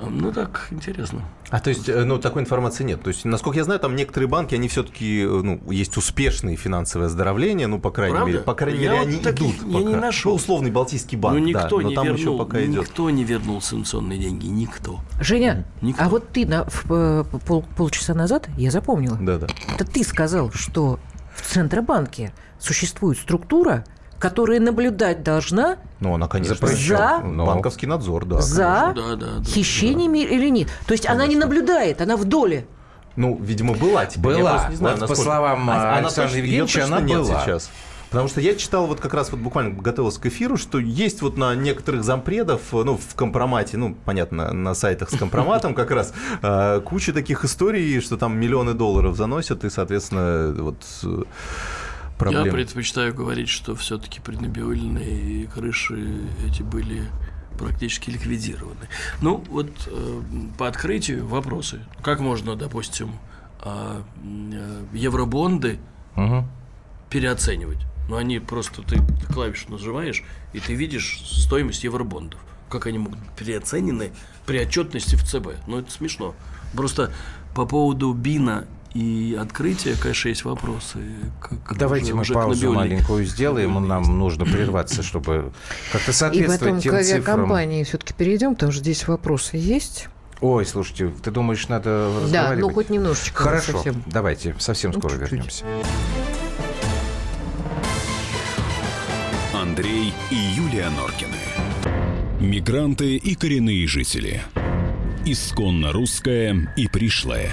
Ну, так, интересно. А то есть, э, ну, такой информации нет. То есть, насколько я знаю, там некоторые банки, они все-таки, э, ну, есть успешные финансовое оздоровление, ну, по крайней Правда? мере, по крайней я мере, вот они идут. Я пока. не нашел. Ну, условный Балтийский банк, ну, никто да, но не там вернул, еще пока идет. Никто не вернул санкционные деньги, никто. Женя, никто. а вот ты на, в, э, пол, полчаса назад, я запомнила, да, да. это ты сказал, что в Центробанке существует структура, которая наблюдать должна ну, она, конечно, за но... банковский надзор, да. За да, да, да, хищениями да. или нет. То есть конечно. она не наблюдает, она в доле. Ну, видимо, была. Теперь. Была. не знаю, вот насколько... по словам а, Александра Евгеньевича, она была. сейчас. Потому что я читал вот как раз вот буквально готовился к эфиру, что есть вот на некоторых зампредов, ну, в компромате, ну, понятно, на сайтах с компроматом как раз, а, куча таких историй, что там миллионы долларов заносят, и, соответственно, вот проблем. Я предпочитаю говорить, что все-таки преднабиольные крыши эти были практически ликвидированы. Ну, вот э, по открытию вопросы. Как можно, допустим, а, э, евробонды угу. переоценивать? Ну, они просто, ты клавишу нажимаешь, и ты видишь стоимость евробондов. Как они могут быть переоценены при отчетности в ЦБ? Ну, это смешно. Просто по поводу БИНа и открытие, конечно, есть вопросы. Как Давайте мы паузу маленькую сделаем, нам нужно прерваться, чтобы как-то соответствовать И потом к авиакомпании все-таки перейдем, потому что здесь вопросы есть. Ой, слушайте, ты думаешь, надо Да, ну хоть немножечко. Хорошо, совсем. давайте, совсем ну, скоро чуть-чуть. вернемся. Андрей и Юлия Норкины. Мигранты и коренные жители. Исконно русская и пришлая.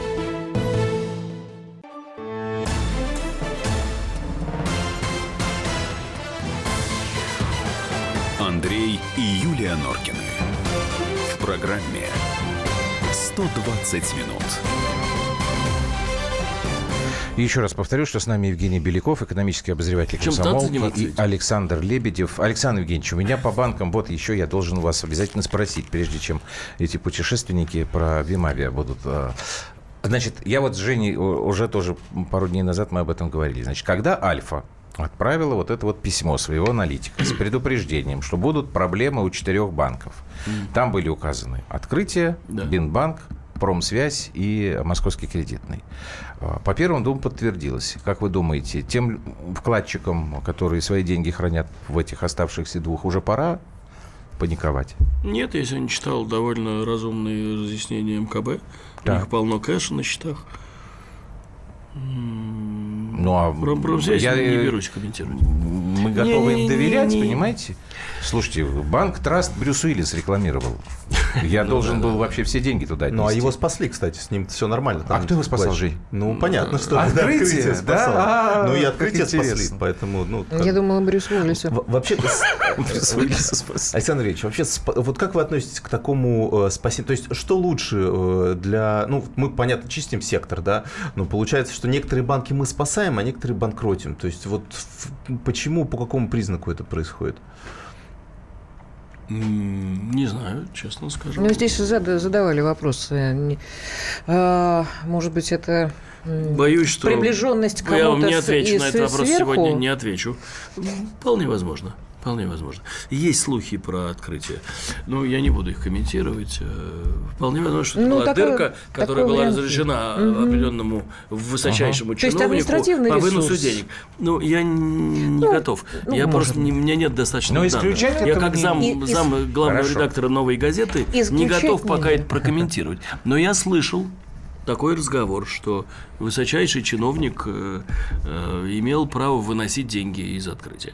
«120 минут». И еще раз повторю, что с нами Евгений Беляков, экономический обозреватель Чем комсомолки, и Александр Лебедев. Александр Евгеньевич, у меня по банкам, вот еще я должен вас обязательно спросить, прежде чем эти путешественники про Вимавия будут а, Значит, я вот с Женей уже тоже пару дней назад мы об этом говорили. Значит, когда Альфа отправила вот это вот письмо своего аналитика с предупреждением, что будут проблемы у четырех банков. Там были указаны открытие, да. Бинбанк, Промсвязь и Московский кредитный. А, по первому, думаю, подтвердилось. Как вы думаете, тем вкладчикам, которые свои деньги хранят в этих оставшихся двух, уже пора паниковать? Нет, я сегодня читал довольно разумные разъяснения МКБ. Да. У них полно кэша на счетах. Ну, а про, про я не берусь комментировать. Мы готовы не, им доверять, не, не, понимаете? Слушайте, банк Траст Брюс Уиллис рекламировал. Я ну должен был вообще все деньги туда Ну, а его спасли, кстати, с ним все нормально. А кто его спасал, Жень? Ну, понятно, что открытие спасал. А, ну, и открытие спасли, поэтому... ну. Я думала, Брюс Уиллиса. Вообще, Александр Ильич, вообще, вот как вы относитесь к такому э, спасению? То есть, что лучше э, для... Ну, мы, понятно, чистим сектор, да, но получается, что некоторые банки мы спасаем, а некоторые банкротим. То есть, вот почему, по какому признаку это происходит? Не знаю, честно скажу. Ну, здесь задавали вопросы. А, может быть, это Боюсь, что приближенность кому-то Я вам не отвечу на этот вопрос сверху? сегодня, не отвечу. Вполне возможно. Вполне возможно. Есть слухи про открытие. Но я не буду их комментировать. Э, вполне возможно, что это ну, была такой, дырка, которая была вариант. разрешена угу. определенному высочайшему ага. чиновнику по выносу денег. Ну, я не ну, готов. Ну, я просто не, у меня нет достаточно Но данных. Я как зам, не... зам главного Хорошо. редактора новой газеты не готов пока это прокомментировать. Но я слышал такой разговор, что высочайший чиновник э, э, имел право выносить деньги из открытия.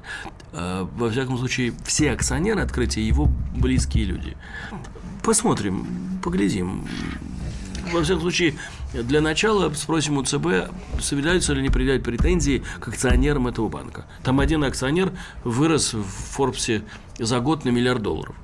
Э, во всяком случае, все акционеры открытия его близкие люди. Посмотрим, поглядим. Во всяком случае, для начала спросим у ЦБ, собираются ли они предъявлять претензии к акционерам этого банка. Там один акционер вырос в Форбсе за год на миллиард долларов.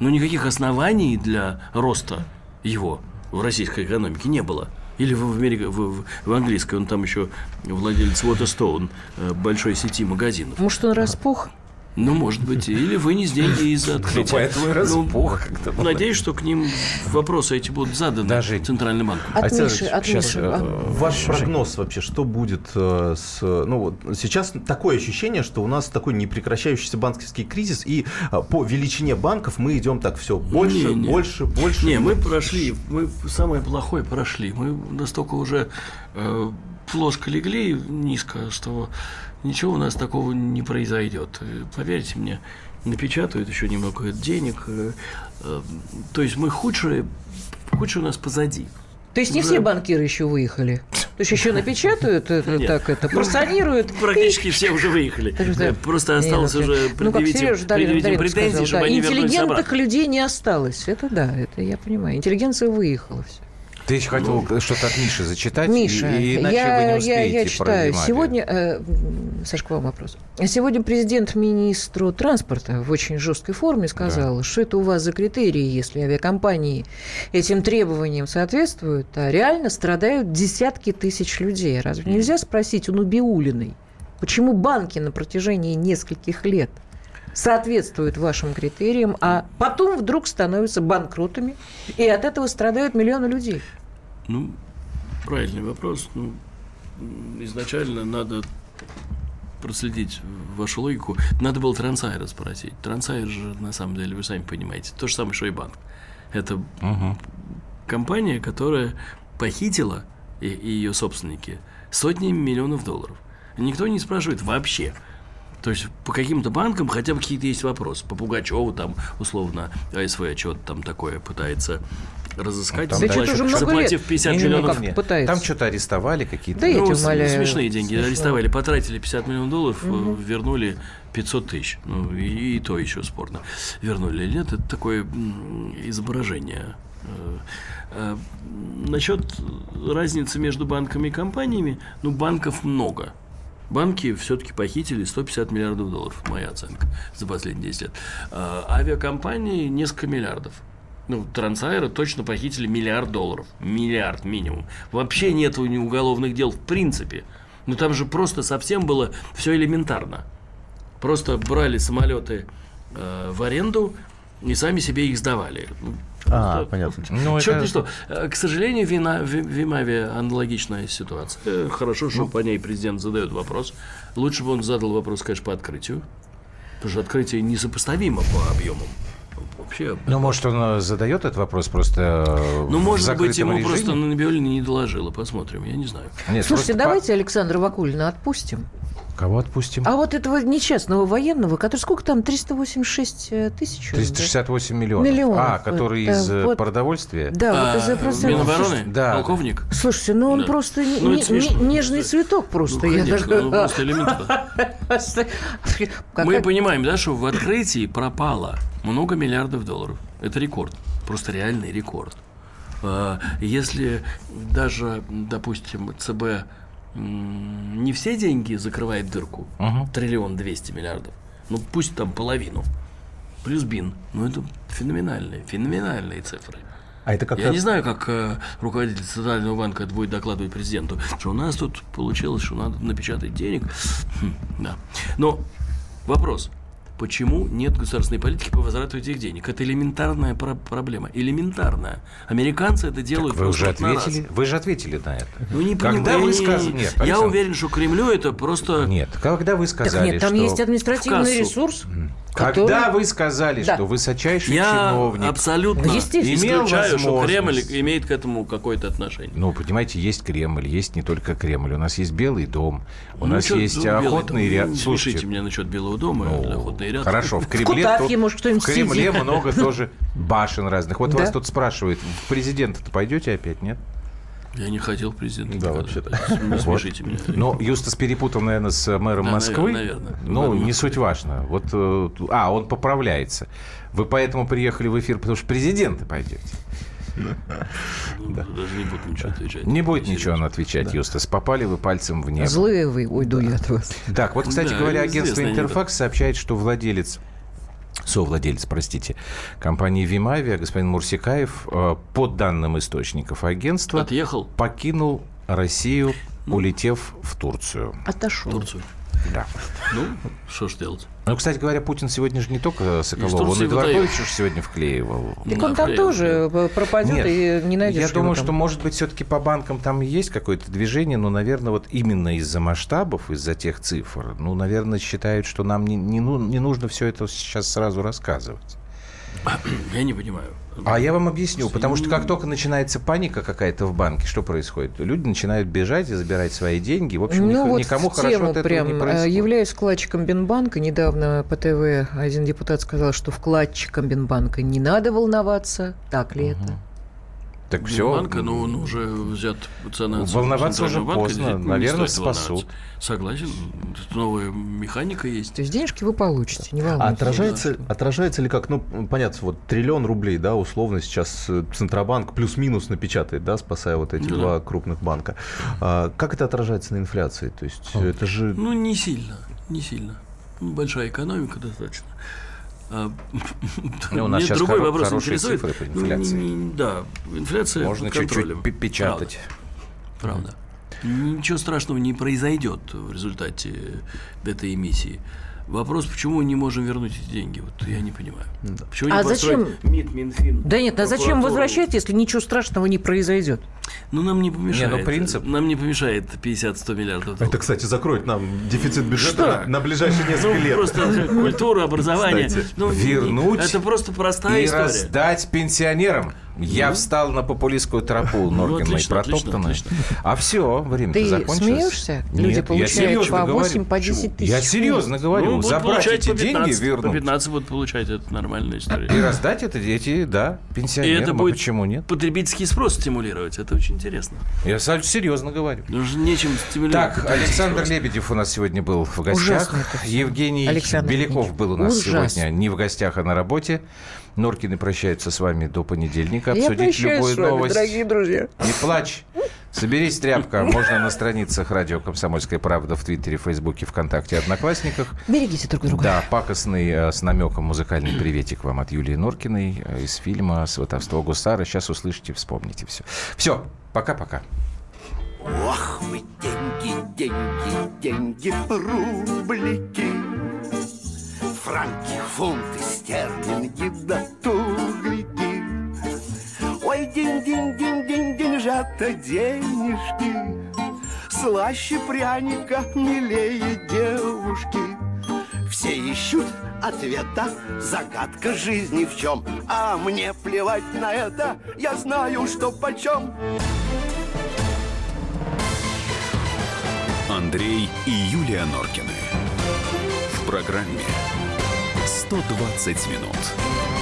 Но никаких оснований для роста его в российской экономике не было. Или в, Америке, в, в английской, он там еще владелец Waterstone, э, большой сети магазинов. Может, он распух? Ну, может быть, или вынес деньги из ну, открытия. Ну, поэтому и распух. Ну, надеюсь, что к ним вопросы эти будут заданы Даже... Центральным банком. От Миши, от Миши. Э, ваш прогноз вообще, что будет э, с... Ну, вот сейчас такое ощущение, что у нас такой непрекращающийся банковский кризис, и э, по величине банков мы идем так все больше, не, не. больше, больше. Не, мы прошли, мы самое плохое прошли. Мы настолько уже э, плоско легли низко, что ничего у нас такого не произойдет. Поверьте мне, напечатают еще немного денег. Э, э, то есть мы худшее, худшее у нас позади. То есть не Уже... все банкиры еще выехали? То есть еще напечатают, это, так это, просанируют. Практически все уже выехали. Просто осталось уже предъявить им претензии, чтобы они Интеллигентных людей не осталось. Это да, это я понимаю. Интеллигенция выехала все. Ты еще хотел ну, что-то от Миши зачитать, Миша, и, иначе я, вы не успеете я, я читаю. Сегодня, э, Сашка, к вам вопрос. Сегодня президент министру транспорта в очень жесткой форме сказал, да. что это у вас за критерии, если авиакомпании этим требованиям соответствуют, а реально страдают десятки тысяч людей. Разве нельзя спросить у Нубиулиной, почему банки на протяжении нескольких лет – соответствуют вашим критериям, а потом вдруг становятся банкротами, и от этого страдают миллионы людей? Ну, правильный вопрос. Ну, изначально надо проследить вашу логику. Надо было Трансайра спросить. Трансайр же, на самом деле, вы сами понимаете, то же самое, что и банк. Это угу. компания, которая похитила, и, и ее собственники, сотни миллионов долларов. Никто не спрашивает вообще – то есть по каким-то банкам хотя бы какие-то есть вопросы. По Пугачеву там условно АСВ что-то там такое пытается разыскать, там заплатив, уже много заплатив лет. 50 Не, не, миллионов. не, пытается. Там что-то арестовали какие-то. Да Ну, смешные деньги Смешно. арестовали, потратили 50 миллионов долларов, э, вернули 500 тысяч. Ну, и, и то еще спорно. Вернули или нет, это такое изображение. Э, э, Насчет разницы между банками и компаниями, ну, банков много. Банки все-таки похитили 150 миллиардов долларов, моя оценка, за последние 10 лет. А авиакомпании несколько миллиардов. Ну, Трансайра точно похитили миллиард долларов. Миллиард минимум. Вообще нет у них уголовных дел в принципе. Ну, там же просто совсем было все элементарно. Просто брали самолеты э, в аренду и сами себе их сдавали. Ну, А, просто- понятно. Ну, Черт это- что. Э, К сожалению, вина, в Вимаве аналогичная ситуация. Э, Хорошо, что по ней президент задает вопрос. Лучше бы он задал вопрос, конечно, по открытию. Потому что открытие несопоставимо по объемам. Вообще. Ну, может, он э, задает этот вопрос просто Ну, в может быть, ему режиме? просто Набиулина не доложила. Посмотрим, я не знаю. Нет, Слушайте, давайте Александра Вакулина отпустим. Кого отпустим? А вот этого несчастного военного, который сколько там, 386 э, тысяч? 368 миллионов. Миллионов. А, который Да, из э, вот. продовольствия? Да, вот из-за А, просто... Минобороны? Да. Полковник? Слушайте, ну он Да. просто Ну, не- не- нежный цветок просто. Ну, я конечно, так- ну, просто элементарно. Мы понимаем, да, что в открытии пропало много миллиардов долларов. Это рекорд. Просто реальный рекорд. А, Если даже, допустим, ЦБ не все деньги закрывает дырку, Мгм. триллион двести миллиардов, ну пусть там половину, плюс БИН, ну это феноменальные, феноменальные цифры. А это как Я не знаю, как э, руководитель Центрального банка будет докладывать президенту, что у нас тут получилось, что надо напечатать денег. Хм, да. Но вопрос. Почему нет государственной политики по возврату этих денег? Это элементарная про- проблема. Элементарная. Американцы это делают Вы уже ответили? Вы же ответили на это. Ну, не Когда вы сказали... Нет, Я Александр, уверен, что Кремлю это просто... Нет, когда вы Так сказали, нет, там что... есть административный в ресурс. Когда который- вы сказали, Да. что высочайший Я чиновник... абсолютно Ну, естественно. Имел исключаю, что возможность. Кремль имеет к этому какое-то отношение. Ну, понимаете, есть Кремль, есть не только Кремль. У нас есть Белый дом, у Ну, нас чё, есть ну, охотный дом, ряд. Слушайте, смешите меня насчет Белого дома, ну, охотный ряд. Хорошо, в Кремле, Кутафье, то- может, в Кремле сидит. много тоже башен разных. Вот Да. вас тут спрашивают, в президента-то пойдете опять, нет? Я не хотел президента. Да, вообще-то. Не смешите меня. Ну, Юстас перепутал, наверное, с мэром Да, Москвы. наверное. Ну, не суть важно. Вот, э, а, он поправляется. Вы поэтому приехали в эфир, потому что президента пойдете. Ну, Даже не буду ничего отвечать. Не будет Серьезно. ничего он отвечать, Юстас. Попали вы пальцем в небо. Злые вы, уйду я от вас. Так, вот, кстати Да, говоря, агентство. Интерфакс сообщает, что владелец совладелец, простите, компании Вимавия, господин Мурсикаев, э, по данным источников агентства, Отъехал покинул Россию, улетев в Турцию. в Отошел. Турцию. Да. Ну, что ж делать? Ну, кстати говоря, Путин сегодня же не только Соколова, он и же сегодня вклеивал. Так Да, он там тоже пропадет Нет, и не найдешь Я думаю, там. что, может быть, все-таки по банкам там есть какое-то движение, но, наверное, вот именно из-за масштабов, из-за тех цифр, ну, наверное, считают, что нам не, не, ну- не нужно все это сейчас сразу рассказывать. Я не понимаю. А я вам объясню, потому что как только начинается паника какая-то в банке, что происходит? Люди начинают бежать и забирать свои деньги. В общем, ну ник- вот никому в хорошо от этого прям, не э, происходит. являюсь вкладчиком Бинбанка. Недавно по ТВ один депутат сказал, что вкладчикам Бинбанка не надо волноваться. Так ли это? Так все. Банка, но он уже взят цена Волноваться уже банка, поздно. Наверное, спасут. Согласен. Тут новая механика есть. То есть денежки вы получите, не А волнуйтесь. отражается, отражается ли как, ну, понятно, вот триллион рублей, да, условно сейчас э, Центробанк плюс-минус напечатает, да, спасая вот эти Ну да. два крупных банка. А как это отражается на инфляции? То есть это же... Ну, не сильно, не сильно. Ну, Большая экономика достаточно. А, Ну, у нас сейчас другой хоро- вопрос интересует. цифры по инфляции. да, инфляция Можно под чуть-чуть контролем. пе- печатать. Правда. Правда. Ничего страшного не произойдет в результате этой эмиссии. Вопрос, почему мы не можем вернуть эти деньги? Вот я не понимаю. Почему не А построить зачем- МИД, Минфин? Да нет, а зачем возвращать, если ничего страшного не произойдет? Ну, нам не помешает. Не, ну, принцип- Нам не помешает 50-100 миллиардов долларов. Это, кстати, закроет нам дефицит бюджета Что? на, на ближайшие несколько Ну, лет. просто культура, образование. Кстати. Ну, Вернуть Это просто простая и история. раздать пенсионерам. Я ну, встал на популистскую тропу Норкиной ну, протоптанной. А все, время Ты закончилось. смеешься? Нет, Люди получают по 8, по 10 тысяч. Я серьезно говорю. Ну, забрать эти 15, деньги, вернуть. По 15 будут получать, это нормальная история. И раздать это дети, да, пенсионерам. И это а будет почему нет? потребительский спрос стимулировать. Это очень интересно. Я серьезно говорю. Нужно нечем стимулировать. Так, Александр Лебедев у нас сегодня был в гостях. Евгений Александр Беляков был у нас Ужасно. сегодня не в гостях, а на работе. Норкины прощаются с вами до понедельника. Обсудить Я любую с вами, новость. дорогие друзья. Не плачь. Соберись, тряпка. Можно на страницах радио «Комсомольская правда» в Твиттере, Фейсбуке, ВКонтакте, Одноклассниках. Берегите друг друга. Да, пакостный э, с намеком музыкальный приветик вам от Юлии Норкиной э, из фильма «Сватовство гусара». Сейчас услышите, вспомните все. Все, пока-пока. Ох вы деньги, деньги, деньги, рублики, франки, фунты, стерлинги, да тугрики. Ой, день-день-день-день, деньжата, денежки, Слаще пряника, милее девушки. Все ищут ответа, загадка жизни в чем, А мне плевать на это, я знаю, что почем. Андрей и Юлия Норкины. В программе «120 минут».